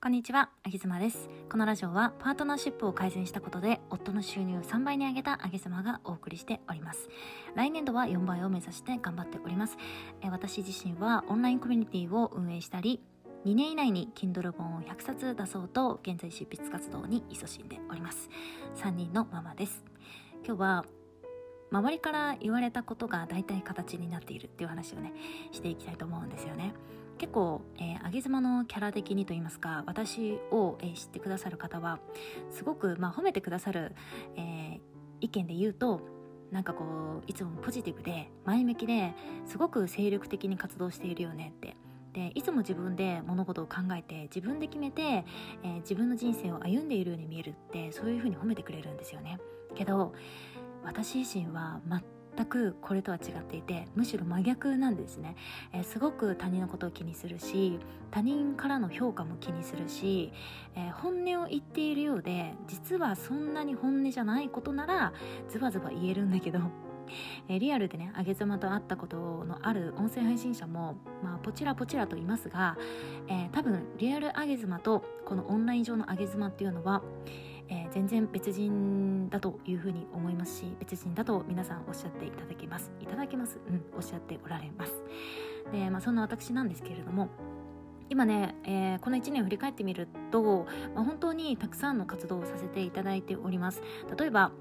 こんにちは、あげずまです。このラジオはパートナーシップを改善したことで夫の収入を3倍に上げたあげずまがお送りしております。来年度は4倍を目指して頑張っております。え私自身はオンラインコミュニティを運営したり、2年以内に Kindle 本を100冊出そうと現在執筆活動に勤しんでおります。3人のママです。今日は周りから言われたことが大体形になっているっていう話をねしていきたいと思うんですよね結構、えー、上げ妻のキャラ的にと言いますか私を、えー、知ってくださる方はすごく、まあ、褒めてくださる、えー、意見で言うとなんかこういつもポジティブで前向きですごく精力的に活動しているよねって。でいつも自分で物事を考えて自分で決めて、えー、自分の人生を歩んでいるように見えるってそういうふうに褒めてくれるんですよね。けど私自身は全くこれとは違っていてむしろ真逆なんですね、えー、すごく他人のことを気にするし他人からの評価も気にするし、えー、本音を言っているようで実はそんなに本音じゃないことならズバズバ言えるんだけどえ、リアルでね上げ妻と会ったことのある音声配信者も、まあ、ポチラポチラと言いますが、えー、多分リアル上げ妻とこのオンライン上の上げ妻っていうのは、えー、全然別人だというふうに思いますし別人だと皆さんおっしゃっていただけます。いただけます。うんおっしゃっておられます。で、まあ、そんな私なんですけれども今ね、えー、この1年を振り返ってみると、まあ、本当にたくさんの活動をさせていただいております。例えば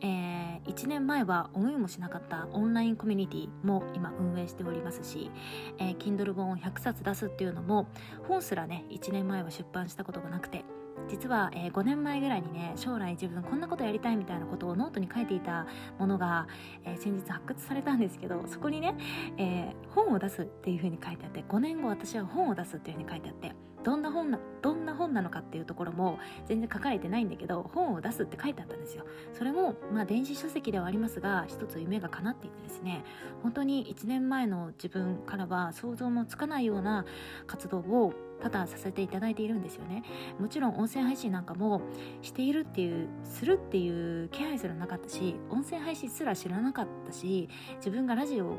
えー、1年前は思いもしなかったオンラインコミュニティも今運営しておりますし、えー、Kindle 本を100冊出すっていうのも本すらね1年前は出版したことがなくて実は、えー、5年前ぐらいにね将来自分こんなことやりたいみたいなことをノートに書いていたものが、えー、先日発掘されたんですけどそこにね、えー、本を出すっていうふうに書いてあって5年後私は本を出すっていうふうに書いてあってどんな本などんな本なのかっていうところも全然書かれてないんだけど本を出すって書いてあったんですよ。それもまあ電子書籍ではありますが一つ夢が叶っていてですね本当に1年前の自分からは想像もつかないような活動を多々させていただいているんですよね。もちろん音声配信なんかもしているっていうするっていう気配すらなかったし音声配信すら知らなかったし自分がラジオ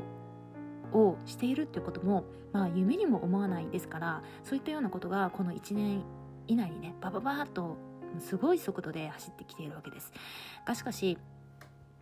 をしているっていうことも、まあ、夢にも思わないですからそういったようなことがこの1年以内にねバババーっとすごい速度で走ってきているわけです。がしかし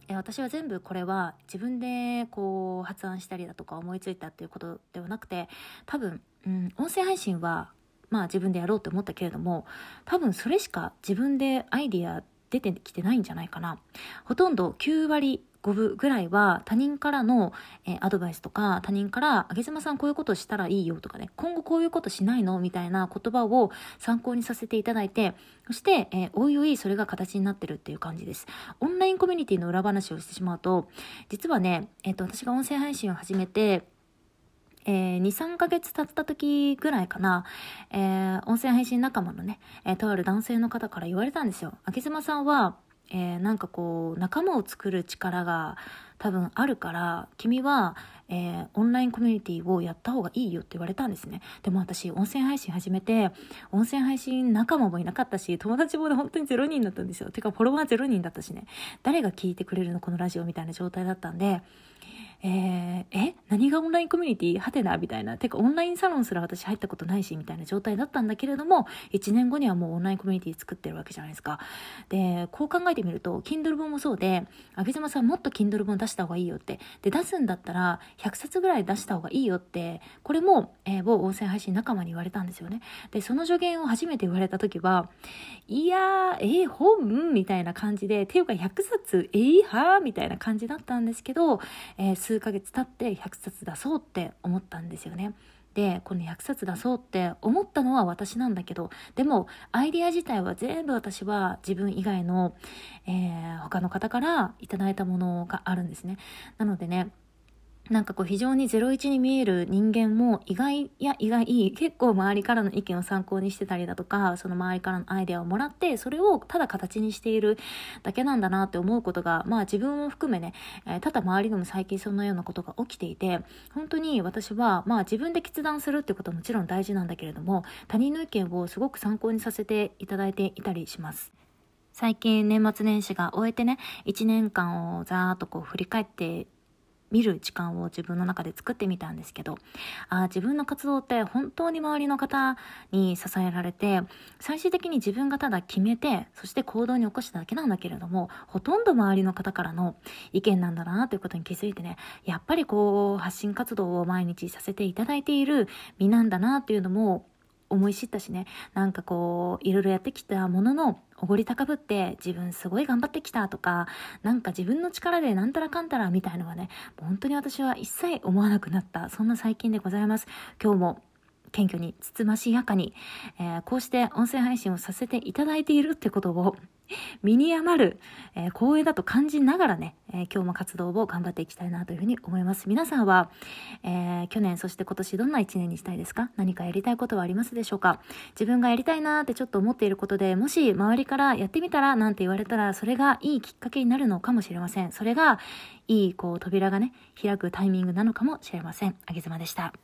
私は全部これは自分でこう発案したりだとか思いついたっていうことではなくて多分、うん、音声配信はまあ自分でやろうと思ったけれども多分それしか自分でアイディア出てきてないんじゃないかなほとんど9割5分ぐらいは他人からの、え、アドバイスとか他人から「あげずまさんこういうことしたらいいよ」とかね「今後こういうことしないの?」みたいな言葉を参考にさせていただいてそして、え、おいおいそれが形になってるっていう感じですオンラインコミュニティの裏話をしてしまうと実はね、えー、と私が音声配信を始めてえー、2、3ヶ月経った時ぐらいかな、えー、音声配信仲間のね、えー、とある男性の方から言われたんですよ。秋島さんは、えー、なんかこう仲間を作る力が多分あるから君は、えー、オンラインコミュニティをやった方がいいよって言われたんですね。でも私音声配信始めて音声配信仲間もいなかったし友達も本当に0人だったんですよ。てかフォロワー0人だったしね。誰が聞いてくれるのこのラジオみたいな状態だったんでえー、え？何がオンラインコミュニティ？はてな？みたいな。てかオンラインサロンすら私入ったことないし、みたいな状態だったんだけれども、1年後にはもうオンラインコミュニティ作ってるわけじゃないですか。で、こう考えてみると、Kindle 本もそうで、あげずまさんもっと Kindle 本出した方がいいよって。で、出すんだったら100冊ぐらい出した方がいいよって、これも、えー、某音声配信仲間に言われたんですよね。で、その助言を初めて言われた時は、いやー、えー、本？みたいな感じで、ていうか100冊、えー、はー？みたいな感じだったんですけど、えー数ヶ月経って100冊出そうって思ったんですよね。でこの100冊出そうって思ったのは私なんだけどでもアイディア自体は全部私は自分以外の、えー、他の方からいただいたものがあるんですね。なのでねなんかこう非常に01に見える人間も意外や意外結構周りからの意見を参考にしてたりだとかその周りからのアイデアをもらってそれをただ形にしているだけなんだなって思うことがまあ自分を含めね、えただ周りでも最近そんなようなことが起きていて本当に私はまあ自分で決断するってことはもちろん大事なんだけれども他人の意見をすごく参考にさせていただいていたりします。最近年末年始が終えてね1年間をざーっとこう振り返って見る時間を自分の中で作ってみたんですけど、あ自分の活動って本当に周りの方に支えられて、最終的に自分がただ決めて、そして行動に起こしただけなんだけれども、ほとんど周りの方からの意見なんだなということに気づいてね、やっぱりこう、発信活動を毎日させていただいている身なんだなっていうのも思い知ったしね、なんかこう、いろいろやってきたものの、おごり高ぶって自分すごい頑張ってきたとか、なんか自分の力でなんたらかんたらみたいのはね、本当に私は一切思わなくなった、そんな最近でございます。今日も謙虚に、つつましやかに、えー、こうして音声配信をさせていただいているってことを、身に余る、えー、光栄だと感じながらね、えー、今日も活動を頑張っていきたいなというふうに思います。皆さんは、えー、去年そして今年どんな一年にしたいですか？何かやりたいことはありますでしょうか？自分がやりたいなってちょっと思っていることで、もし周りからやってみたらなんて言われたら、それがいいきっかけになるのかもしれません。それが、いい、こう、扉がね、開くタイミングなのかもしれません。あげずまでした。